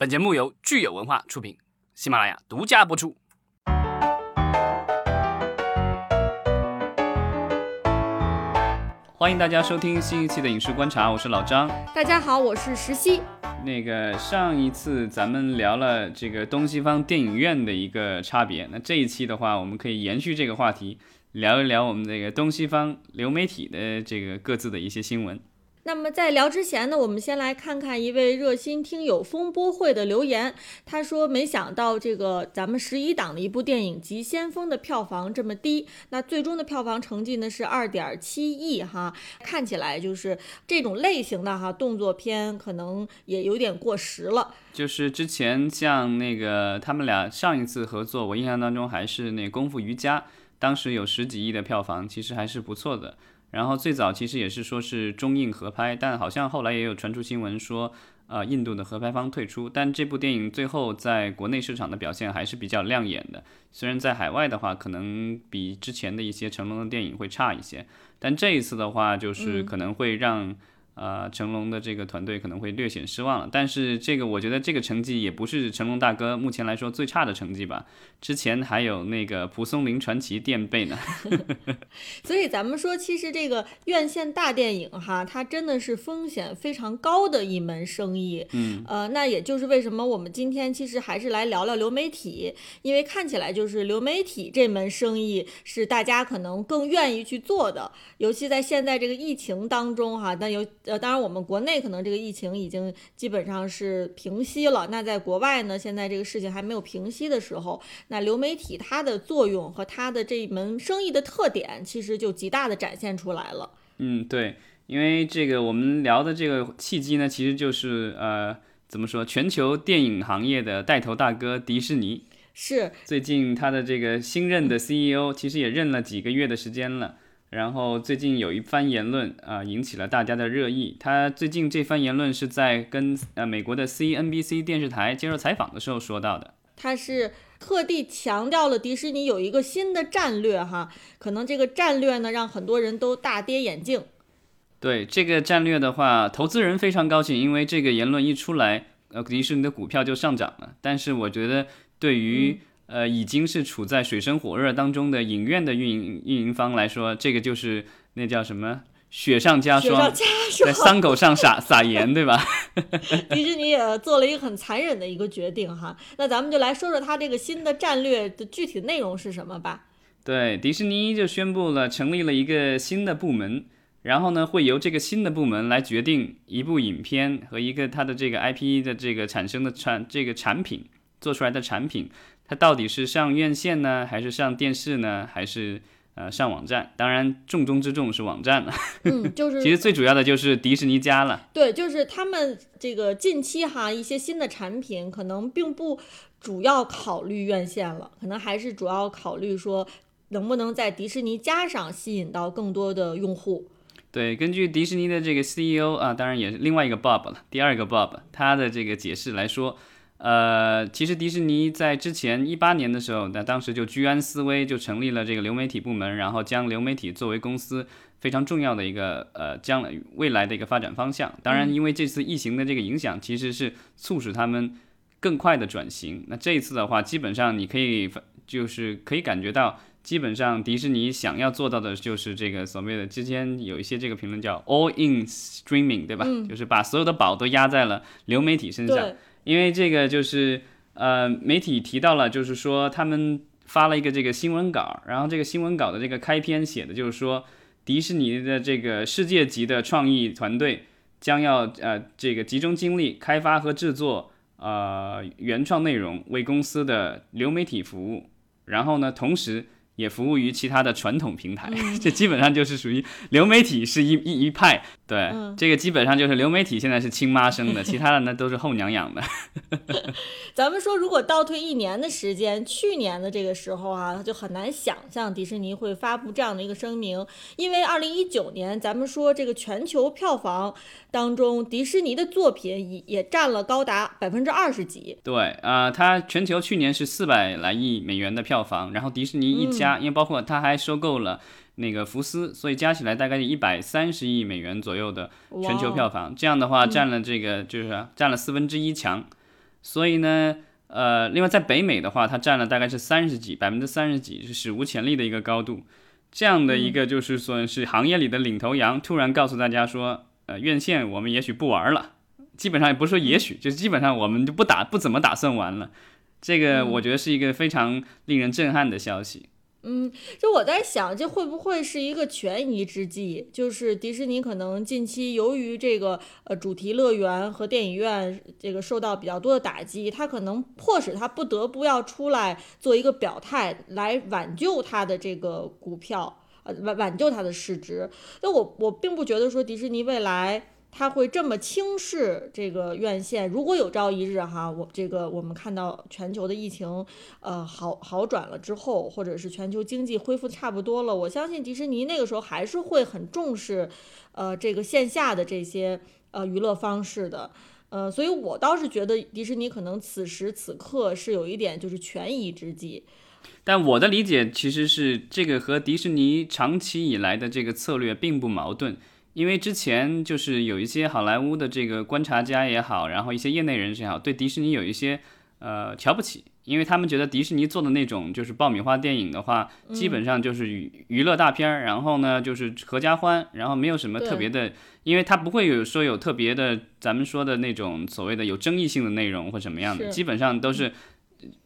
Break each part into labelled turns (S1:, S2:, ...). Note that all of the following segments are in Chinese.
S1: 本节目由聚友文化出品，喜马拉雅独家播出。欢迎大家收听新一期的《影视观察》，我是老张。
S2: 大家好，我是石溪。
S1: 那个上一次咱们聊了这个东西方电影院的一个差别，那这一期的话，我们可以延续这个话题，聊一聊我们这个东西方流媒体的这个各自的一些新闻。
S2: 那么在聊之前呢，我们先来看看一位热心听友风波会的留言。他说：“没想到这个咱们十一档的一部电影《急先锋》的票房这么低，那最终的票房成绩呢是二点七亿哈，看起来就是这种类型的哈动作片可能也有点过时了。
S1: 就是之前像那个他们俩上一次合作，我印象当中还是那《功夫瑜伽》，当时有十几亿的票房，其实还是不错的。”然后最早其实也是说是中印合拍，但好像后来也有传出新闻说，呃，印度的合拍方退出。但这部电影最后在国内市场的表现还是比较亮眼的，虽然在海外的话可能比之前的一些成龙的电影会差一些，但这一次的话就是可能会让。呃，成龙的这个团队可能会略显失望了，但是这个我觉得这个成绩也不是成龙大哥目前来说最差的成绩吧。之前还有那个蒲松龄传奇垫背呢。
S2: 所以咱们说，其实这个院线大电影哈，它真的是风险非常高的一门生意。
S1: 嗯，
S2: 呃，那也就是为什么我们今天其实还是来聊聊流媒体，因为看起来就是流媒体这门生意是大家可能更愿意去做的，尤其在现在这个疫情当中哈，那有。呃，当然，我们国内可能这个疫情已经基本上是平息了。那在国外呢，现在这个事情还没有平息的时候，那流媒体它的作用和它的这一门生意的特点，其实就极大的展现出来了。
S1: 嗯，对，因为这个我们聊的这个契机呢，其实就是呃，怎么说，全球电影行业的带头大哥迪士尼
S2: 是
S1: 最近他的这个新任的 CEO，其实也任了几个月的时间了。然后最近有一番言论啊，引起了大家的热议。他最近这番言论是在跟呃美国的 CNBC 电视台接受采访的时候说到的。
S2: 他是特地强调了迪士尼有一个新的战略哈，可能这个战略呢让很多人都大跌眼镜。
S1: 对这个战略的话，投资人非常高兴，因为这个言论一出来，呃，迪士尼的股票就上涨了。但是我觉得对于呃，已经是处在水深火热当中的影院的运营运营方来说，这个就是那叫什么雪上加霜，在伤口上撒撒盐，对吧？
S2: 迪士尼也做了一个很残忍的一个决定哈。那咱们就来说说它这个新的战略的具体内容是什么吧。
S1: 对，迪士尼就宣布了成立了一个新的部门，然后呢，会由这个新的部门来决定一部影片和一个它的这个 IP 的这个产生的产这个产品做出来的产品。它到底是上院线呢，还是上电视呢，还是呃上网站？当然，重中之重是网站了。
S2: 嗯，就是
S1: 其实最主要的就是迪士尼家了。
S2: 对，就是他们这个近期哈一些新的产品，可能并不主要考虑院线了，可能还是主要考虑说能不能在迪士尼家上吸引到更多的用户。
S1: 对，根据迪士尼的这个 CEO 啊，当然也是另外一个 Bob 了，第二个 Bob 他的这个解释来说。呃，其实迪士尼在之前一八年的时候，那当时就居安思危，就成立了这个流媒体部门，然后将流媒体作为公司非常重要的一个呃将来未来的一个发展方向。当然，因为这次疫情的这个影响，其实是促使他们更快的转型。那这一次的话，基本上你可以就是可以感觉到，基本上迪士尼想要做到的就是这个所谓的之前有一些这个评论叫 all in streaming，对吧？就是把所有的宝都压在了流媒体身上。因为这个就是呃，媒体提到了，就是说他们发了一个这个新闻稿，然后这个新闻稿的这个开篇写的就是说，迪士尼的这个世界级的创意团队将要呃这个集中精力开发和制作呃原创内容，为公司的流媒体服务，然后呢，同时。也服务于其他的传统平台，这基本上就是属于流媒体是一一一派。对，这个基本上就是流媒体现在是亲妈生的，其他的呢都是后娘养的。
S2: 咱们说，如果倒退一年的时间，去年的这个时候啊，就很难想象迪士尼会发布这样的一个声明，因为二零一九年，咱们说这个全球票房当中，迪士尼的作品也也占了高达百分之二十几。
S1: 对，啊，它全球去年是四百来亿美元的票房，然后迪士尼一家。因为包括他还收购了那个福斯，所以加起来大概一百三十亿美元左右的全球票房。这样的话，占了这个就是占了四分之一强。所以呢，呃，另外在北美的话，它占了大概是三十几，百分之三十几，是史无前例的一个高度。这样的一个就是算是行业里的领头羊，突然告诉大家说，呃，院线我们也许不玩了，基本上也不是说也许，就基本上我们就不打，不怎么打算玩了。这个我觉得是一个非常令人震撼的消息。
S2: 嗯，嗯就我在想，这会不会是一个权宜之计？就是迪士尼可能近期由于这个呃主题乐园和电影院这个受到比较多的打击，它可能迫使它不得不要出来做一个表态，来挽救它的这个股票，呃挽挽救它的市值。那我我并不觉得说迪士尼未来。他会这么轻视这个院线？如果有朝一日哈，我这个我们看到全球的疫情，呃好好转了之后，或者是全球经济恢复差不多了，我相信迪士尼那个时候还是会很重视，呃这个线下的这些呃娱乐方式的，呃，所以我倒是觉得迪士尼可能此时此刻是有一点就是权宜之计。
S1: 但我的理解其实是这个和迪士尼长期以来的这个策略并不矛盾。因为之前就是有一些好莱坞的这个观察家也好，然后一些业内人士也好，对迪士尼有一些呃瞧不起，因为他们觉得迪士尼做的那种就是爆米花电影的话，基本上就是娱娱乐大片儿，然后呢就是合家欢，然后没有什么特别的，因为它不会有说有特别的咱们说的那种所谓的有争议性的内容或什么样的，基本上都是。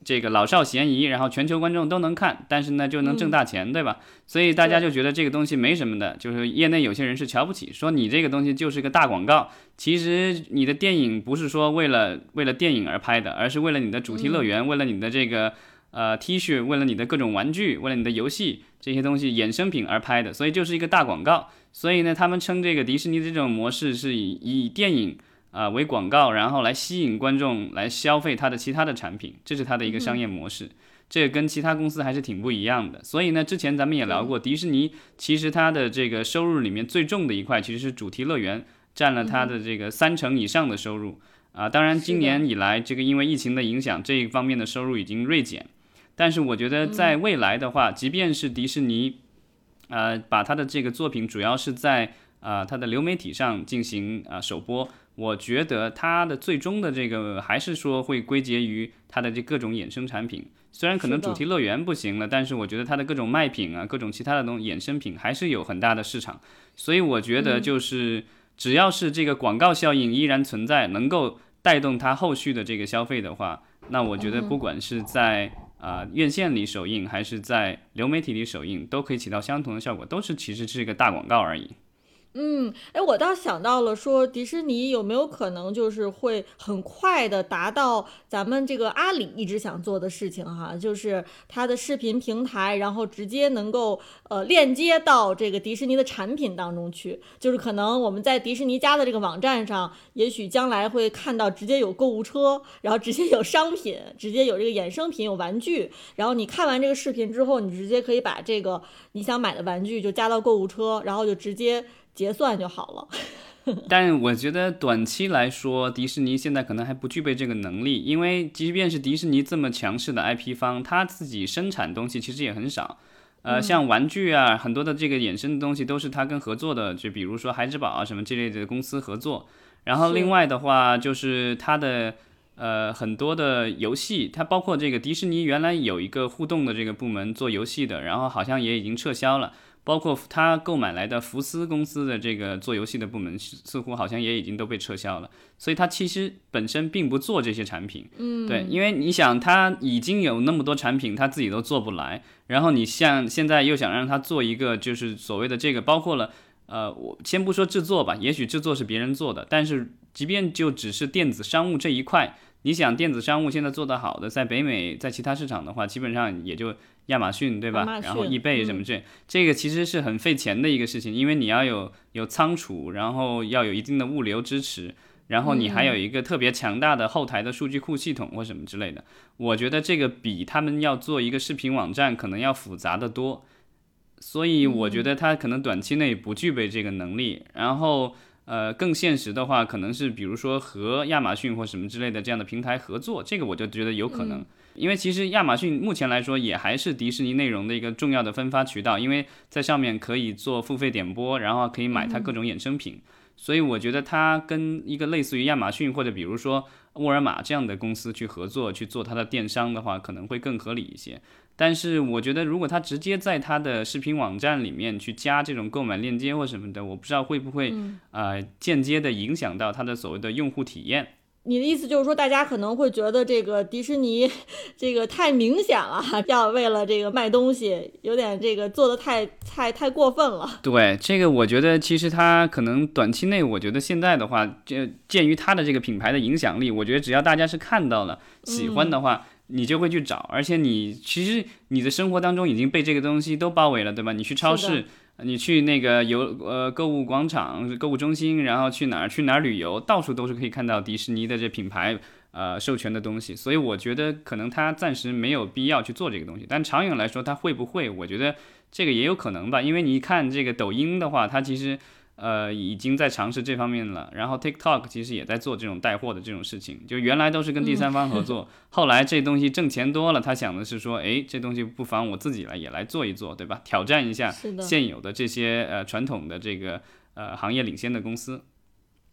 S1: 这个老少咸宜，然后全球观众都能看，但是呢就能挣大钱，对吧？所以大家就觉得这个东西没什么的，就是业内有些人是瞧不起，说你这个东西就是个大广告。其实你的电影不是说为了为了电影而拍的，而是为了你的主题乐园，为了你的这个呃 T 恤，为了你的各种玩具，为了你的游戏这些东西衍生品而拍的，所以就是一个大广告。所以呢，他们称这个迪士尼的这种模式是以以电影。啊，为广告，然后来吸引观众来消费它的其他的产品，这是它的一个商业模式。这跟其他公司还是挺不一样的。所以呢，之前咱们也聊过，迪士尼其实它的这个收入里面最重的一块其实是主题乐园，占了它的这个三成以上的收入。啊，当然今年以来，这个因为疫情的影响，这一方面的收入已经锐减。但是我觉得在未来的话，即便是迪士尼，呃，把它的这个作品主要是在啊它的流媒体上进行啊首播。我觉得它的最终的这个还是说会归结于它的这各种衍生产品，虽然可能主题乐园不行了，但是我觉得它的各种卖品啊，各种其他的东衍生品还是有很大的市场。所以我觉得就是只要是这个广告效应依然存在，能够带动它后续的这个消费的话，那我觉得不管是在啊院线里首映，还是在流媒体里首映，都可以起到相同的效果，都是其实是一个大广告而已。
S2: 嗯，哎，我倒想到了，说迪士尼有没有可能就是会很快的达到咱们这个阿里一直想做的事情哈，就是它的视频平台，然后直接能够呃链接到这个迪士尼的产品当中去，就是可能我们在迪士尼家的这个网站上，也许将来会看到直接有购物车，然后直接有商品，直接有这个衍生品，有玩具，然后你看完这个视频之后，你直接可以把这个你想买的玩具就加到购物车，然后就直接。结算就好了，
S1: 但我觉得短期来说，迪士尼现在可能还不具备这个能力，因为即便是迪士尼这么强势的 IP 方，他自己生产东西其实也很少。呃，像玩具啊，很多的这个衍生的东西都是他跟合作的，就比如说孩之宝啊什么这类的公司合作。然后另外的话，就是它的呃很多的游戏，它包括这个迪士尼原来有一个互动的这个部门做游戏的，然后好像也已经撤销了。包括他购买来的福斯公司的这个做游戏的部门，似乎好像也已经都被撤销了。所以他其实本身并不做这些产品，
S2: 嗯，
S1: 对，因为你想他已经有那么多产品，他自己都做不来，然后你像现在又想让他做一个，就是所谓的这个，包括了，呃，我先不说制作吧，也许制作是别人做的，但是即便就只是电子商务这一块，你想电子商务现在做得好的，在北美，在其他市场的话，基本上也就。亚马逊对吧？然后易贝什么这这个其实是很费钱的一个事情，因为你要有有仓储，然后要有一定的物流支持，然后你还有一个特别强大的后台的数据库系统或什么之类的。我觉得这个比他们要做一个视频网站可能要复杂的多，所以我觉得他可能短期内不具备这个能力。然后呃，更现实的话，可能是比如说和亚马逊或什么之类的这样的平台合作，这个我就觉得有可能。因为其实亚马逊目前来说也还是迪士尼内容的一个重要的分发渠道，因为在上面可以做付费点播，然后可以买它各种衍生品，所以我觉得它跟一个类似于亚马逊或者比如说沃尔玛这样的公司去合作去做它的电商的话，可能会更合理一些。但是我觉得，如果他直接在他的视频网站里面去加这种购买链接或什么的，我不知道会不会呃间接的影响到他的所谓的用户体验。
S2: 你的意思就是说，大家可能会觉得这个迪士尼这个太明显了，要为了这个卖东西，有点这个做的太太太过分了。
S1: 对这个，我觉得其实它可能短期内，我觉得现在的话，就鉴于它的这个品牌的影响力，我觉得只要大家是看到了喜欢的话。你就会去找，而且你其实你的生活当中已经被这个东西都包围了，对吧？你去超市，你去那个游呃购物广场、购物中心，然后去哪儿去哪儿旅游，到处都是可以看到迪士尼的这品牌呃授权的东西。所以我觉得可能他暂时没有必要去做这个东西，但长远来说他会不会？我觉得这个也有可能吧，因为你看这个抖音的话，它其实。呃，已经在尝试这方面了。然后 TikTok 其实也在做这种带货的这种事情，就原来都是跟第三方合作，后来这东西挣钱多了，他想的是说，哎，这东西不妨我自己来也来做一做，对吧？挑战一下现有的这些呃传统的这个呃行业领先的公司。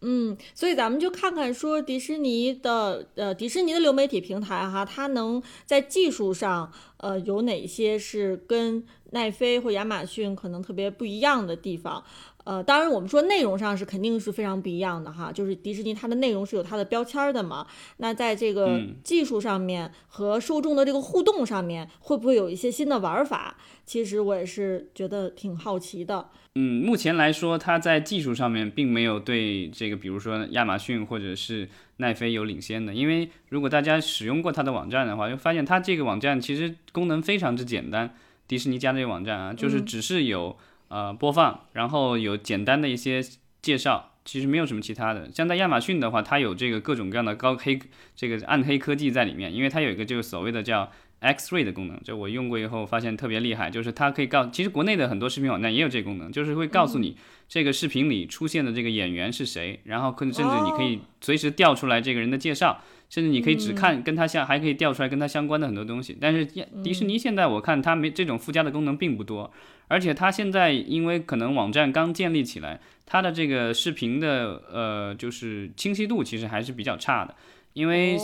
S2: 嗯，所以咱们就看看说迪士尼的呃迪士尼的流媒体平台哈，它能在技术上呃有哪些是跟奈飞或亚马逊可能特别不一样的地方？呃，当然，我们说内容上是肯定是非常不一样的哈，就是迪士尼它的内容是有它的标签的嘛。那在这个技术上面和受众的这个互动上面，会不会有一些新的玩法？其实我也是觉得挺好奇的。
S1: 嗯，目前来说，它在技术上面并没有对这个，比如说亚马逊或者是奈飞有领先的。因为如果大家使用过它的网站的话，就发现它这个网站其实功能非常之简单。迪士尼家这个网站啊，就是只是有。呃，播放，然后有简单的一些介绍，其实没有什么其他的。像在亚马逊的话，它有这个各种各样的高黑这个暗黑科技在里面，因为它有一个就是所谓的叫 X-ray 的功能，就我用过以后发现特别厉害，就是它可以告，其实国内的很多视频网站也有这个功能，就是会告诉你这个视频里出现的这个演员是谁，然后可甚至你可以随时调出来这个人的介绍。甚至你可以只看跟他相，还可以调出来跟他相关的很多东西。但是迪士尼现在我看它没这种附加的功能并不多，而且它现在因为可能网站刚建立起来，它的这个视频的呃就是清晰度其实还是比较差的，因为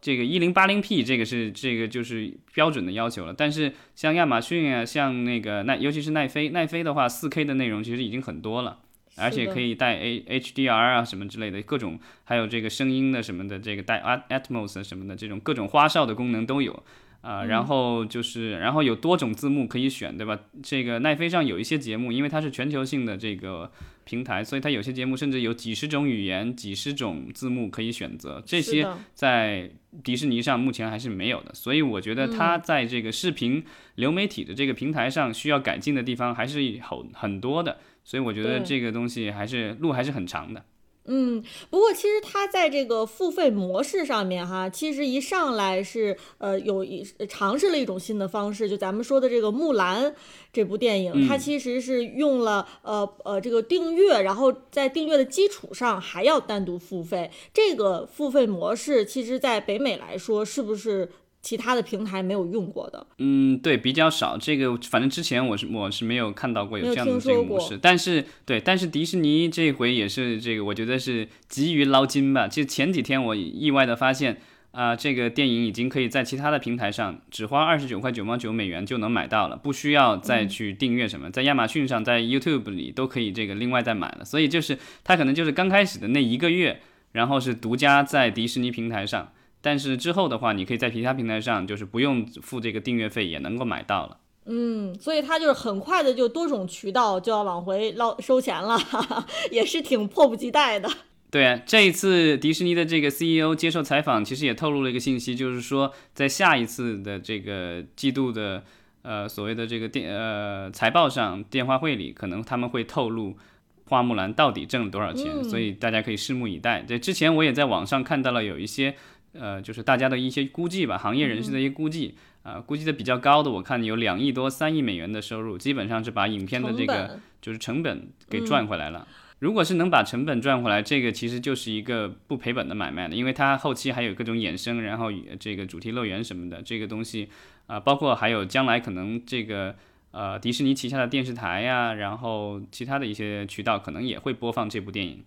S1: 这个一零八零 P 这个是这个就是标准的要求了。但是像亚马逊啊，像那个奈尤其是奈飞，奈飞的话四 K 的内容其实已经很多了。而且可以带 A HDR 啊什么之类的各种，还有这个声音的什么的，这个带 Atmos 什么的这种各种花哨的功能都有啊。然后就是，然后有多种字幕可以选，对吧？这个奈飞上有一些节目，因为它是全球性的这个平台，所以它有些节目甚至有几十种语言、几十种字幕可以选择。这些在迪士尼上目前还是没有的，所以我觉得它在这个视频流媒体的这个平台上需要改进的地方还是很很多的。所以我觉得这个东西还是路还是很长的。
S2: 嗯，不过其实它在这个付费模式上面哈，其实一上来是呃有一尝试了一种新的方式，就咱们说的这个《木兰》这部电影，它其实是用了呃呃这个订阅，然后在订阅的基础上还要单独付费。这个付费模式，其实在北美来说是不是？其他的平台没有用过的，
S1: 嗯，对，比较少。这个反正之前我是我是没有看到过有这样的这个模式。但是对，但是迪士尼这回也是这个，我觉得是急于捞金吧。就前几天我意外的发现啊，这个电影已经可以在其他的平台上只花二十九块九毛九美元就能买到了，不需要再去订阅什么，在亚马逊上，在 YouTube 里都可以这个另外再买了。所以就是它可能就是刚开始的那一个月，然后是独家在迪士尼平台上。但是之后的话，你可以在其他平台上，就是不用付这个订阅费也能够买到了。
S2: 嗯，所以它就是很快的就多种渠道就要往回捞收钱了，也是挺迫不及待的。
S1: 对啊，这一次迪士尼的这个 CEO 接受采访，其实也透露了一个信息，就是说在下一次的这个季度的呃所谓的这个电呃财报上电话会里，可能他们会透露花木兰到底挣了多少钱，所以大家可以拭目以待。这之前我也在网上看到了有一些。呃，就是大家的一些估计吧，行业人士的一些估计啊，估计的比较高的，我看有两亿多、三亿美元的收入，基本上是把影片的这个就是成本给赚回来了。如果是能把成本赚回来，这个其实就是一个不赔本的买卖了，因为它后期还有各种衍生，然后这个主题乐园什么的这个东西啊，包括还有将来可能这个呃迪士尼旗下的电视台呀，然后其他的一些渠道可能也会播放这部电影。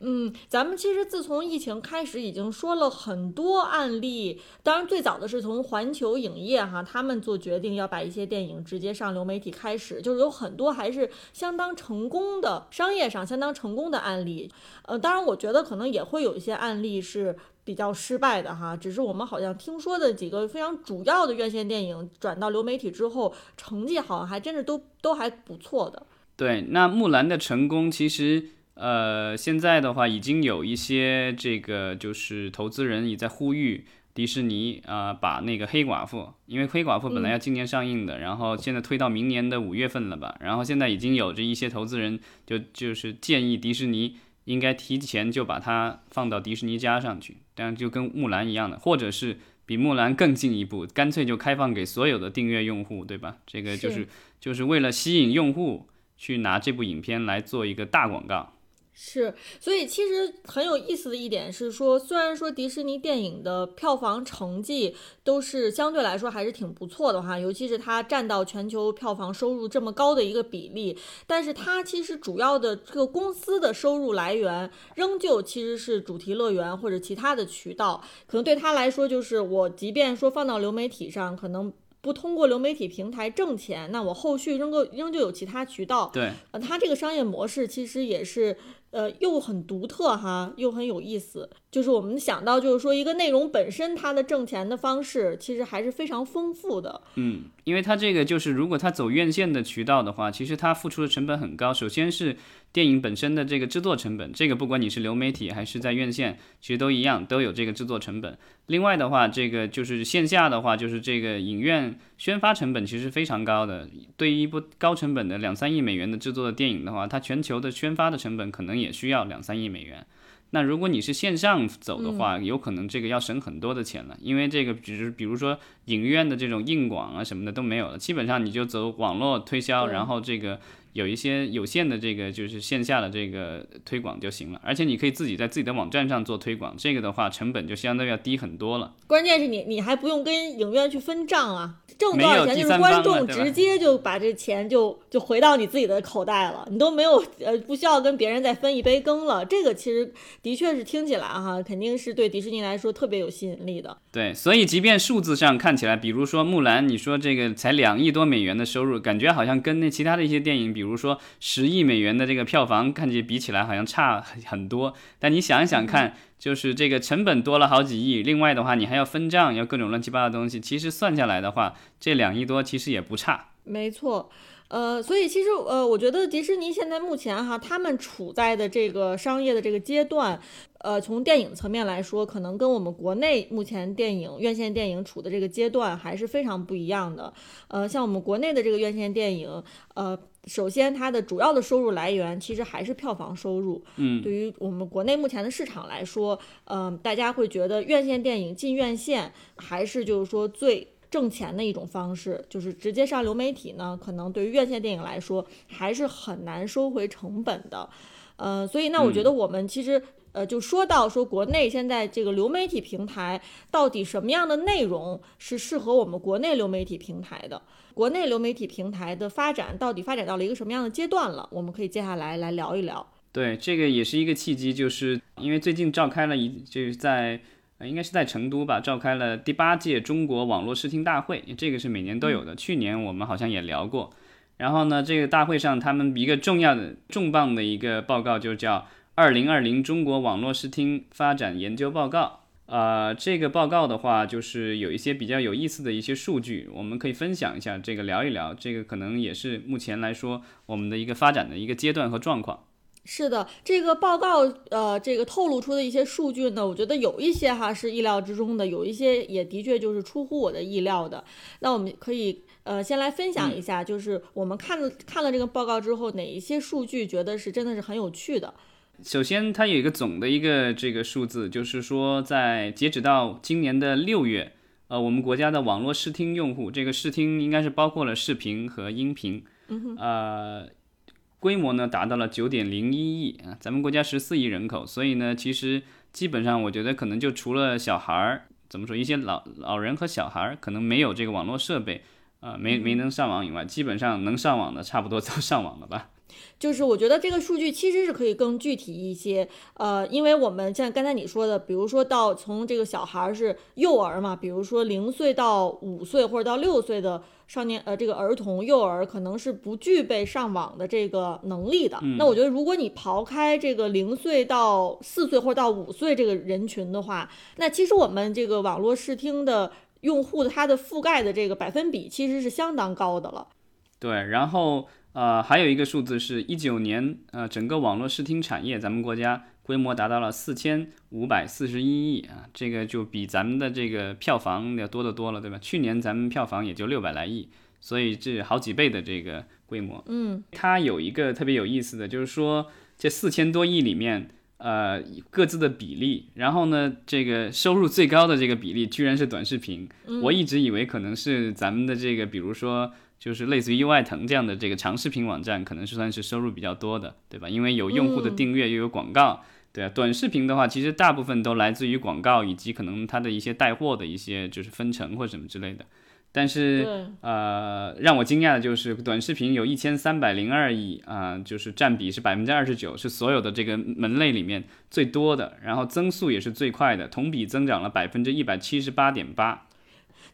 S2: 嗯，咱们其实自从疫情开始，已经说了很多案例。当然，最早的是从环球影业哈，他们做决定要把一些电影直接上流媒体开始，就是有很多还是相当成功的商业上相当成功的案例。呃，当然，我觉得可能也会有一些案例是比较失败的哈。只是我们好像听说的几个非常主要的院线电影转到流媒体之后，成绩好像还真是都都还不错的。
S1: 对，那木兰的成功其实。呃，现在的话已经有一些这个就是投资人也在呼吁迪士尼啊，把那个黑寡妇，因为黑寡妇本来要今年上映的，然后现在推到明年的五月份了吧？然后现在已经有着一些投资人就就是建议迪士尼应该提前就把它放到迪士尼加上去，这样就跟木兰一样的，或者是比木兰更进一步，干脆就开放给所有的订阅用户，对吧？这个就是就是为了吸引用户去拿这部影片来做一个大广告。
S2: 是，所以其实很有意思的一点是说，虽然说迪士尼电影的票房成绩都是相对来说还是挺不错的哈，尤其是它占到全球票房收入这么高的一个比例，但是它其实主要的这个公司的收入来源仍旧其实是主题乐园或者其他的渠道，可能对他来说就是我即便说放到流媒体上，可能。不通过流媒体平台挣钱，那我后续仍够仍旧有其他渠道。
S1: 对，
S2: 呃，它这个商业模式其实也是，呃，又很独特哈，又很有意思。就是我们想到，就是说一个内容本身它的挣钱的方式，其实还是非常丰富的。
S1: 嗯，因为它这个就是，如果它走院线的渠道的话，其实它付出的成本很高。首先是。电影本身的这个制作成本，这个不管你是流媒体还是在院线，其实都一样，都有这个制作成本。另外的话，这个就是线下的话，就是这个影院宣发成本其实非常高的。对于一部高成本的两三亿美元的制作的电影的话，它全球的宣发的成本可能也需要两三亿美元。那如果你是线上走的话，有可能这个要省很多的钱了，因为这个只是比如说影院的这种硬广啊什么的都没有了，基本上你就走网络推销，然后这个。有一些有限的这个就是线下的这个推广就行了，而且你可以自己在自己的网站上做推广，这个的话成本就相对要低很多了。
S2: 关键是你你还不用跟影院去分账啊，挣多少钱就是观众直接就把这钱就就回到你自己的口袋了，你都没有呃不需要跟别人再分一杯羹了。这个其实的确是听起来哈，肯定是对迪士尼来说特别有吸引力的。
S1: 对，所以即便数字上看起来，比如说木兰，你说这个才两亿多美元的收入，感觉好像跟那其他的一些电影，比如说十亿美元的这个票房，看起比起来好像差很很多。但你想一想看，就是这个成本多了好几亿，另外的话你还要分账，要各种乱七八糟的东西，其实算下来的话，这两亿多其实也不差。
S2: 没错。呃，所以其实呃，我觉得迪士尼现在目前哈，他们处在的这个商业的这个阶段，呃，从电影层面来说，可能跟我们国内目前电影院线电影处的这个阶段还是非常不一样的。呃，像我们国内的这个院线电影，呃，首先它的主要的收入来源其实还是票房收入。
S1: 嗯，
S2: 对于我们国内目前的市场来说，嗯，大家会觉得院线电影进院线还是就是说最。挣钱的一种方式，就是直接上流媒体呢，可能对于院线电影来说还是很难收回成本的，呃，所以那我觉得我们其实呃就说到说国内现在这个流媒体平台到底什么样的内容是适合我们国内流媒体平台的，国内流媒体平台的发展到底发展到了一个什么样的阶段了，我们可以接下来来聊一聊。
S1: 对，这个也是一个契机，就是因为最近召开了一就是在。呃，应该是在成都吧，召开了第八届中国网络视听大会，这个是每年都有的。去年我们好像也聊过。然后呢，这个大会上他们一个重要的、重磅的一个报告就叫《二零二零中国网络视听发展研究报告》。呃，这个报告的话，就是有一些比较有意思的一些数据，我们可以分享一下，这个聊一聊。这个可能也是目前来说我们的一个发展的一个阶段和状况。
S2: 是的，这个报告呃，这个透露出的一些数据呢，我觉得有一些哈是意料之中的，有一些也的确就是出乎我的意料的。那我们可以呃先来分享一下，就是我们看了看了这个报告之后，哪一些数据觉得是真的是很有趣的。
S1: 首先，它有一个总的一个这个数字，就是说在截止到今年的六月，呃，我们国家的网络视听用户，这个视听应该是包括了视频和音频，呃。规模呢达到了九点零一亿啊，咱们国家十四亿人口，所以呢，其实基本上我觉得可能就除了小孩儿，怎么说，一些老老人和小孩儿可能没有这个网络设备，啊，没没能上网以外，基本上能上网的差不多都上网了吧。
S2: 就是我觉得这个数据其实是可以更具体一些，呃，因为我们像刚才你说的，比如说到从这个小孩是幼儿嘛，比如说零岁到五岁或者到六岁的少年，呃，这个儿童幼儿可能是不具备上网的这个能力的。那我觉得如果你刨开这个零岁到四岁或者到五岁这个人群的话，那其实我们这个网络视听的用户的它的覆盖的这个百分比其实是相当高的了。
S1: 对，然后。呃，还有一个数字是一九年，呃，整个网络视听产业，咱们国家规模达到了四千五百四十一亿啊，这个就比咱们的这个票房要多得多了，对吧？去年咱们票房也就六百来亿，所以这好几倍的这个规模。
S2: 嗯，
S1: 它有一个特别有意思的就是说，这四千多亿里面，呃，各自的比例，然后呢，这个收入最高的这个比例居然是短视频。我一直以为可能是咱们的这个，比如说。就是类似于优爱腾这样的这个长视频网站，可能是算是收入比较多的，对吧？因为有用户的订阅，又有广告，对啊。短视频的话，其实大部分都来自于广告以及可能它的一些带货的一些就是分成或什么之类的。但是呃，让我惊讶的就是短视频有一千三百零二亿啊，就是占比是百分之二十九，是所有的这个门类里面最多的，然后增速也是最快的，同比增长了百分之一百七十八点八。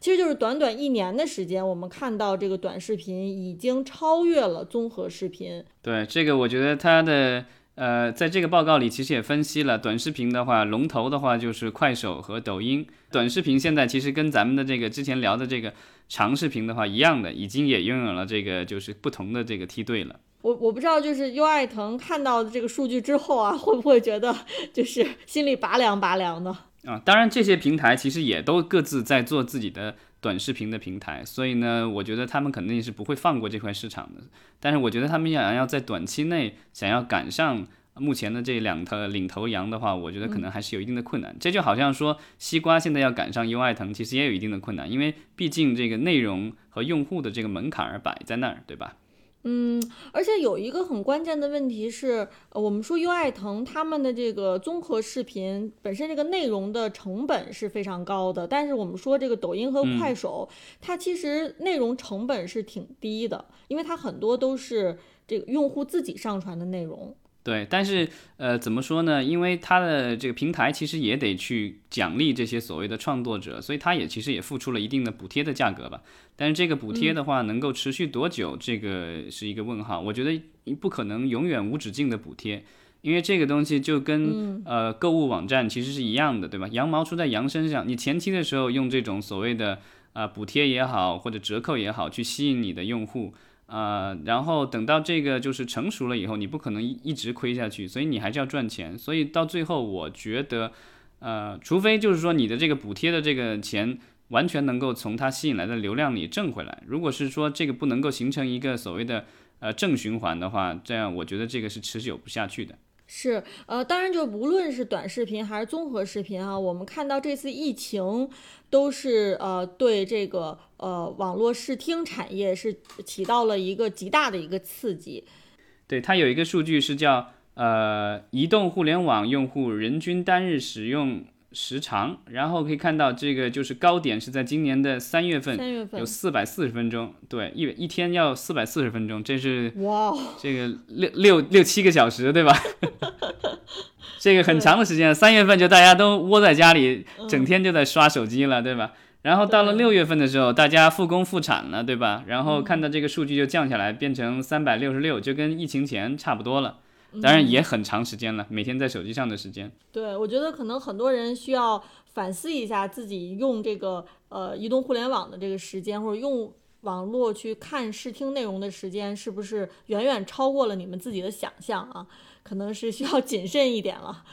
S2: 其实就是短短一年的时间，我们看到这个短视频已经超越了综合视频。
S1: 对这个，我觉得它的呃，在这个报告里其实也分析了，短视频的话，龙头的话就是快手和抖音。短视频现在其实跟咱们的这个之前聊的这个长视频的话一样的，已经也拥有了这个就是不同的这个梯队了。
S2: 我我不知道，就是优爱腾看到这个数据之后啊，会不会觉得就是心里拔凉拔凉的？
S1: 啊，当然，这些平台其实也都各自在做自己的短视频的平台，所以呢，我觉得他们肯定是不会放过这块市场的。但是，我觉得他们想要在短期内想要赶上目前的这两头领头羊的话，我觉得可能还是有一定的困难。这就好像说，西瓜现在要赶上优爱腾，其实也有一定的困难，因为毕竟这个内容和用户的这个门槛儿摆在那儿，对吧？
S2: 嗯，而且有一个很关键的问题是，我们说优爱腾他们的这个综合视频本身这个内容的成本是非常高的，但是我们说这个抖音和快手，它其实内容成本是挺低的，因为它很多都是这个用户自己上传的内容。
S1: 对，但是呃，怎么说呢？因为它的这个平台其实也得去奖励这些所谓的创作者，所以它也其实也付出了一定的补贴的价格吧。但是这个补贴的话，能够持续多久，这个是一个问号。我觉得不可能永远无止境的补贴，因为这个东西就跟呃购物网站其实是一样的，对吧？羊毛出在羊身上，你前期的时候用这种所谓的啊补贴也好，或者折扣也好，去吸引你的用户。呃，然后等到这个就是成熟了以后，你不可能一一直亏下去，所以你还是要赚钱。所以到最后，我觉得，呃，除非就是说你的这个补贴的这个钱完全能够从它吸引来的流量里挣回来。如果是说这个不能够形成一个所谓的呃正循环的话，这样我觉得这个是持久不下去的。
S2: 是，呃，当然就无论是短视频还是综合视频啊，我们看到这次疫情都是呃对这个呃网络视听产业是起到了一个极大的一个刺激。
S1: 对，它有一个数据是叫呃移动互联网用户人均单日使用。时长，然后可以看到这个就是高点是在今年的三月份，有四百四十分钟，对，一一天要四百四十分钟，这是
S2: 哇，
S1: 这个六六六七个小时，对吧？这个很长的时间，三月份就大家都窝在家里，整天就在刷手机了，对吧？然后到了六月份的时候，大家复工复产了，对吧？然后看到这个数据就降下来，变成三百六十六，就跟疫情前差不多了。当然也很长时间了，每天在手机上的时间。
S2: 对，我觉得可能很多人需要反思一下自己用这个呃移动互联网的这个时间，或者用网络去看视听内容的时间，是不是远远超过了你们自己的想象啊？可能是需要谨慎一点了。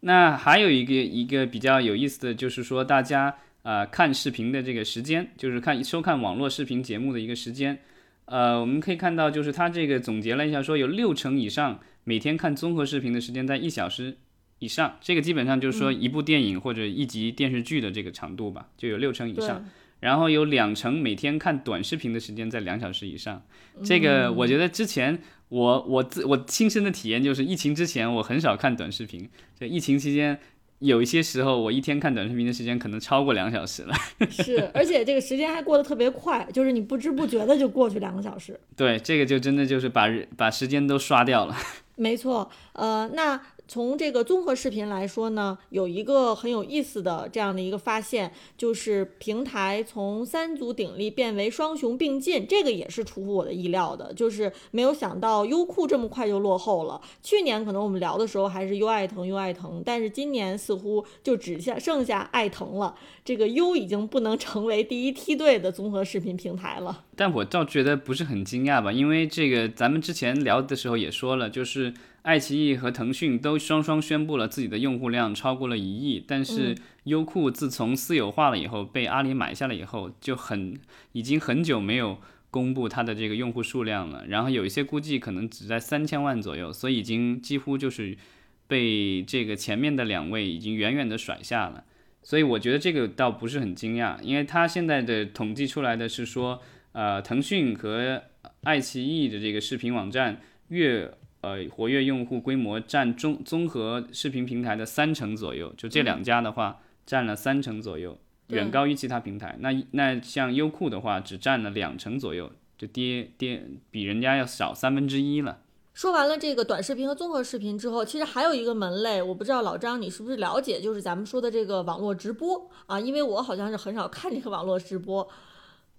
S1: 那还有一个一个比较有意思的就是说，大家呃看视频的这个时间，就是看收看网络视频节目的一个时间。呃，我们可以看到，就是他这个总结了一下，说有六成以上每天看综合视频的时间在一小时以上，这个基本上就是说一部电影或者一集电视剧的这个长度吧，就有六成以上。然后有两成每天看短视频的时间在两小时以上，这个我觉得之前我我自我亲身的体验就是疫情之前我很少看短视频，这疫情期间有一些时候我一天看短视频的时间可能超过两小时了。
S2: 是，而且这个时间还过得特别快，就是你不知不觉的就过去两个小时。
S1: 对，这个就真的就是把把时间都刷掉了。
S2: 没错，呃，那。从这个综合视频来说呢，有一个很有意思的这样的一个发现，就是平台从三足鼎立变为双雄并进，这个也是出乎我的意料的，就是没有想到优酷这么快就落后了。去年可能我们聊的时候还是优爱腾优爱腾，但是今年似乎就只下剩下爱腾了，这个优已经不能成为第一梯队的综合视频平台了。
S1: 但我倒觉得不是很惊讶吧，因为这个咱们之前聊的时候也说了，就是。爱奇艺和腾讯都双双宣布了自己的用户量超过了一亿，但是优酷自从私有化了以后，被阿里买下了以后，就很已经很久没有公布它的这个用户数量了。然后有一些估计可能只在三千万左右，所以已经几乎就是被这个前面的两位已经远远的甩下了。所以我觉得这个倒不是很惊讶，因为它现在的统计出来的是说，呃，腾讯和爱奇艺的这个视频网站月。呃，活跃用户规模占综综合视频平台的三成左右，就这两家的话，占了三成左右，远高于其他平台。那那像优酷的话，只占了两成左右，就跌跌比人家要少三分之一了。
S2: 说完了这个短视频和综合视频之后，其实还有一个门类，我不知道老张你是不是了解，就是咱们说的这个网络直播啊，因为我好像是很少看这个网络直播。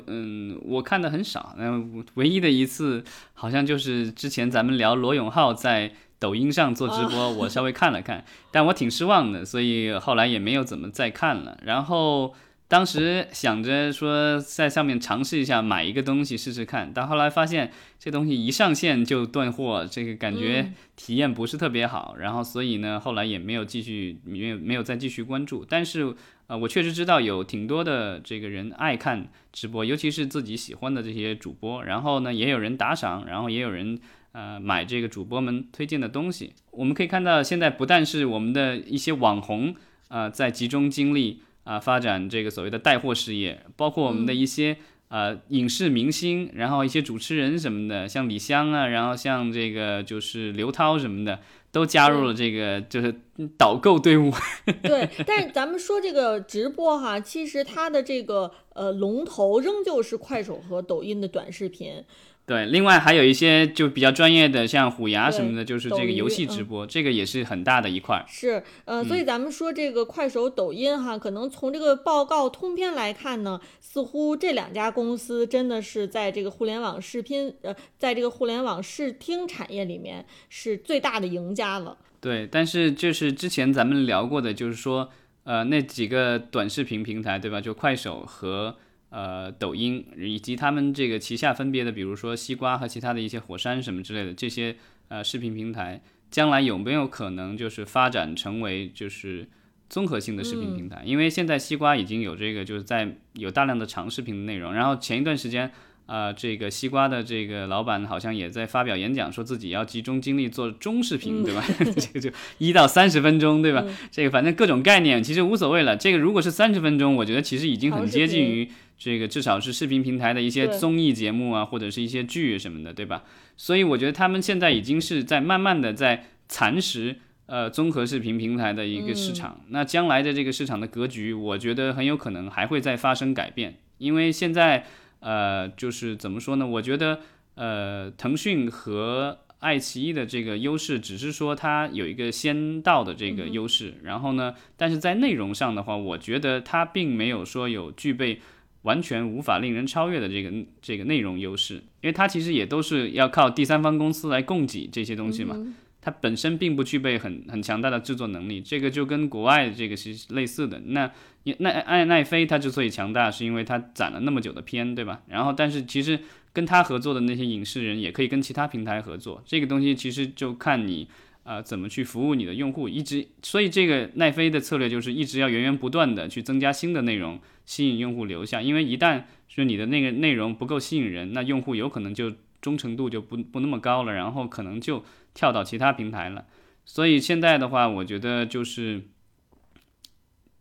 S1: 嗯，我看的很少。那唯一的一次，好像就是之前咱们聊罗永浩在抖音上做直播，我稍微看了看，但我挺失望的，所以后来也没有怎么再看了。然后当时想着说在上面尝试一下买一个东西试试看，但后来发现这东西一上线就断货，这个感觉体验不是特别好。然后所以呢，后来也没有继续，没有没有再继续关注。但是。呃，我确实知道有挺多的这个人爱看直播，尤其是自己喜欢的这些主播。然后呢，也有人打赏，然后也有人呃买这个主播们推荐的东西。我们可以看到，现在不但是我们的一些网红啊在集中精力啊发展这个所谓的带货事业，包括我们的一些呃影视明星，然后一些主持人什么的，像李湘啊，然后像这个就是刘涛什么的。都加入了这个就是导购队伍。
S2: 对，但是咱们说这个直播哈，其实它的这个呃龙头仍旧是快手和抖音的短视频。
S1: 对，另外还有一些就比较专业的，像虎牙什么的，就是这个游戏直播，这个也是很大的一块。
S2: 是，呃，所以咱们说这个快手、抖音哈，可能从这个报告通篇来看呢，似乎这两家公司真的是在这个互联网视频，呃，在这个互联网视听产业里面是最大的赢家了。
S1: 对，但是就是之前咱们聊过的，就是说，呃，那几个短视频平台，对吧？就快手和。呃，抖音以及他们这个旗下分别的，比如说西瓜和其他的一些火山什么之类的这些呃视频平台，将来有没有可能就是发展成为就是综合性的视频平台？因为现在西瓜已经有这个就是在有大量的长视频的内容，然后前一段时间啊，这个西瓜的这个老板好像也在发表演讲，说自己要集中精力做中视频，对吧？这个就一到三十分钟，对吧？这个反正各种概念其实无所谓了。这个如果是三十分钟，我觉得其实已经很接近于。这个至少是视频平台的一些综艺节目啊，或者是一些剧什么的，对吧？所以我觉得他们现在已经是在慢慢的在蚕食呃综合视频平台的一个市场。那将来的这个市场的格局，我觉得很有可能还会再发生改变。因为现在呃就是怎么说呢？我觉得呃腾讯和爱奇艺的这个优势，只是说它有一个先到的这个优势。然后呢，但是在内容上的话，我觉得它并没有说有具备。完全无法令人超越的这个这个内容优势，因为它其实也都是要靠第三方公司来供给这些东西嘛，它本身并不具备很很强大的制作能力，这个就跟国外这个是类似的。那那爱奈飞他之所以强大，是因为他攒了那么久的片，对吧？然后但是其实跟他合作的那些影视人也可以跟其他平台合作，这个东西其实就看你。啊，怎么去服务你的用户？一直，所以这个奈飞的策略就是一直要源源不断的去增加新的内容，吸引用户留下。因为一旦说你的那个内容不够吸引人，那用户有可能就忠诚度就不不那么高了，然后可能就跳到其他平台了。所以现在的话，我觉得就是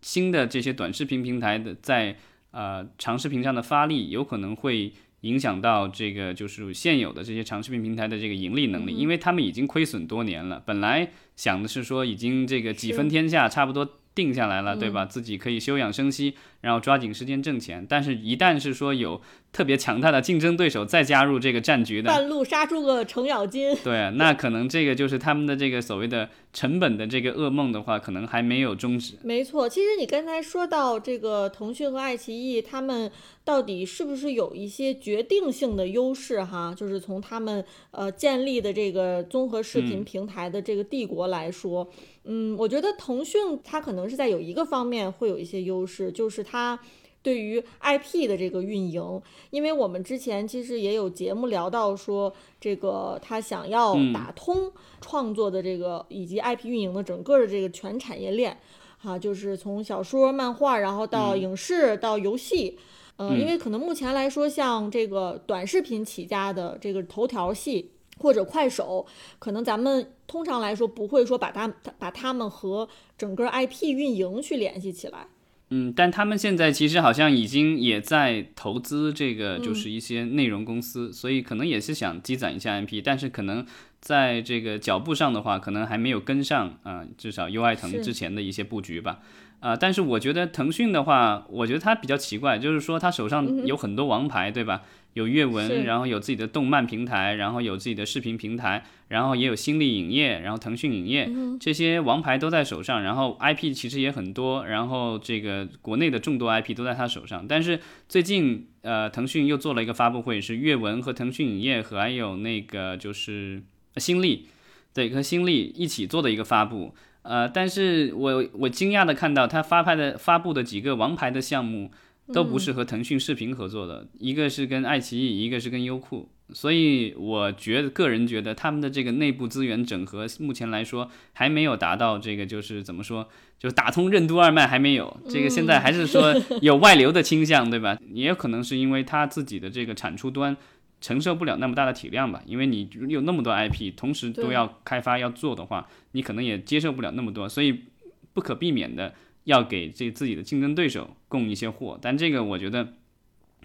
S1: 新的这些短视频平台的在呃长视频上的发力，有可能会。影响到这个就是现有的这些长视频平台的这个盈利能力，因为他们已经亏损多年了。本来想的是说已经这个几分天下，差不多定下来了，对吧？自己可以休养生息，然后抓紧时间挣钱。但是，一旦是说有特别强大的竞争对手再加入这个战局的，
S2: 半路杀出个程咬金，
S1: 对，那可能这个就是他们的这个所谓的成本的这个噩梦的话，可能还没有终止。
S2: 没错，其实你刚才说到这个腾讯和爱奇艺，他们到底是不是有一些决定性的优势？哈，就是从他们呃建立的这个综合视频平台的这个帝国来说，嗯，我觉得腾讯它可能是在有一个方面会有一些优势，就是它。对于 IP 的这个运营，因为我们之前其实也有节目聊到说，这个他想要打通创作的这个以及 IP 运营的整个的这个全产业链，哈，就是从小说、漫画，然后到影视到游戏，嗯，因为可能目前来说，像这个短视频起家的这个头条系或者快手，可能咱们通常来说不会说把它把它们和整个 IP 运营去联系起来。
S1: 嗯，但他们现在其实好像已经也在投资这个，就是一些内容公司，所以可能也是想积攒一下 IP，但是可能在这个脚步上的话，可能还没有跟上啊，至少优爱腾之前的一些布局吧。啊，但是我觉得腾讯的话，我觉得它比较奇怪，就是说它手上有很多王牌，对吧？有阅文，然后有自己的动漫平台，然后有自己的视频平台，然后也有新力影业，然后腾讯影业，这些王牌都在手上，然后 IP 其实也很多，然后这个国内的众多 IP 都在他手上。但是最近，呃，腾讯又做了一个发布会，是阅文和腾讯影业和还有那个就是新力，对，和新力一起做的一个发布。呃，但是我我惊讶的看到他发拍的发布的几个王牌的项目。都不是和腾讯视频合作的，一个是跟爱奇艺，一个是跟优酷，所以我觉得个人觉得他们的这个内部资源整合，目前来说还没有达到这个，就是怎么说，就是打通任督二脉还没有，这个现在还是说有外流的倾向，对吧？也有可能是因为他自己的这个产出端承受不了那么大的体量吧，因为你有那么多 IP 同时都要开发要做的话，你可能也接受不了那么多，所以不可避免的。要给这自己的竞争对手供一些货，但这个我觉得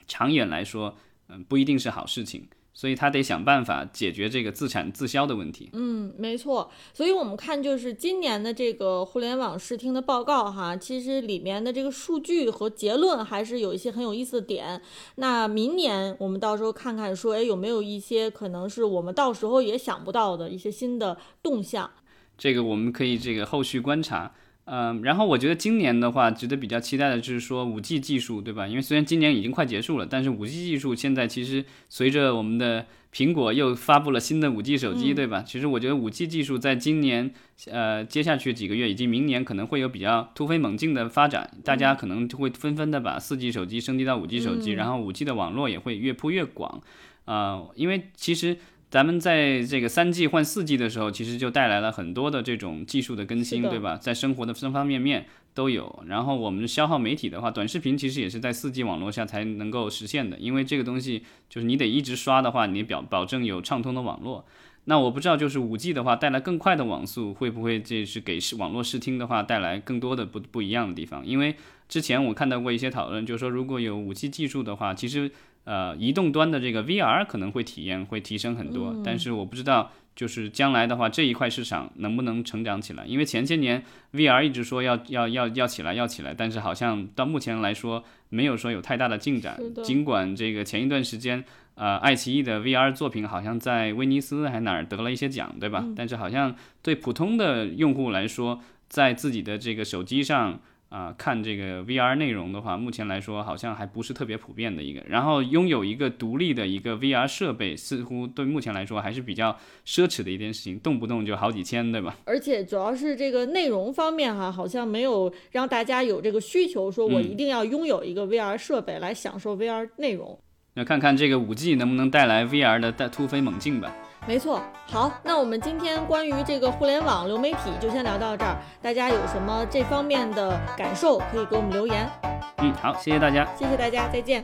S1: 长远来说，嗯，不一定是好事情，所以他得想办法解决这个自产自销的问题。
S2: 嗯，没错。所以我们看，就是今年的这个互联网视听的报告哈，其实里面的这个数据和结论还是有一些很有意思的点。那明年我们到时候看看，说哎有没有一些可能是我们到时候也想不到的一些新的动向？
S1: 这个我们可以这个后续观察。嗯，然后我觉得今年的话，值得比较期待的就是说五 G 技术，对吧？因为虽然今年已经快结束了，但是五 G 技术现在其实随着我们的苹果又发布了新的五 G 手机，对吧？其实我觉得五 G 技术在今年，呃，接下去几个月以及明年可能会有比较突飞猛进的发展，大家可能就会纷纷的把四 G 手机升级到五 G 手机，然后五 G 的网络也会越铺越广，啊，因为其实。咱们在这个三 G 换四 G 的时候，其实就带来了很多的这种技术的更新，对吧？在生活的方方面面都有。然后我们消耗媒体的话，短视频其实也是在四 G 网络下才能够实现的，因为这个东西就是你得一直刷的话，你表保证有畅通的网络。那我不知道，就是五 G 的话带来更快的网速，会不会这是给视网络视听的话带来更多的不不一样的地方？因为之前我看到过一些讨论，就是说如果有五 G 技术的话，其实。呃，移动端的这个 VR 可能会体验会提升很多，但是我不知道，就是将来的话，这一块市场能不能成长起来？因为前些年 VR 一直说要要要要起来要起来，但是好像到目前来说没有说有太大的进展。尽管这个前一段时间，呃，爱奇艺的 VR 作品好像在威尼斯还哪儿得了一些奖，对吧？但是好像对普通的用户来说，在自己的这个手机上。啊，看这个 VR 内容的话，目前来说好像还不是特别普遍的一个。然后拥有一个独立的一个 VR 设备，似乎对目前来说还是比较奢侈的一件事情，动不动就好几千，对吧？
S2: 而且主要是这个内容方面哈，好像没有让大家有这个需求，说我一定要拥有一个 VR 设备来享受 VR 内容。
S1: 那看看这个五 G 能不能带来 VR 的突飞猛进吧。
S2: 没错，好，那我们今天关于这个互联网流媒体就先聊到这儿。大家有什么这方面的感受，可以给我们留言。
S1: 嗯，好，谢谢大家，
S2: 谢谢大家，再见。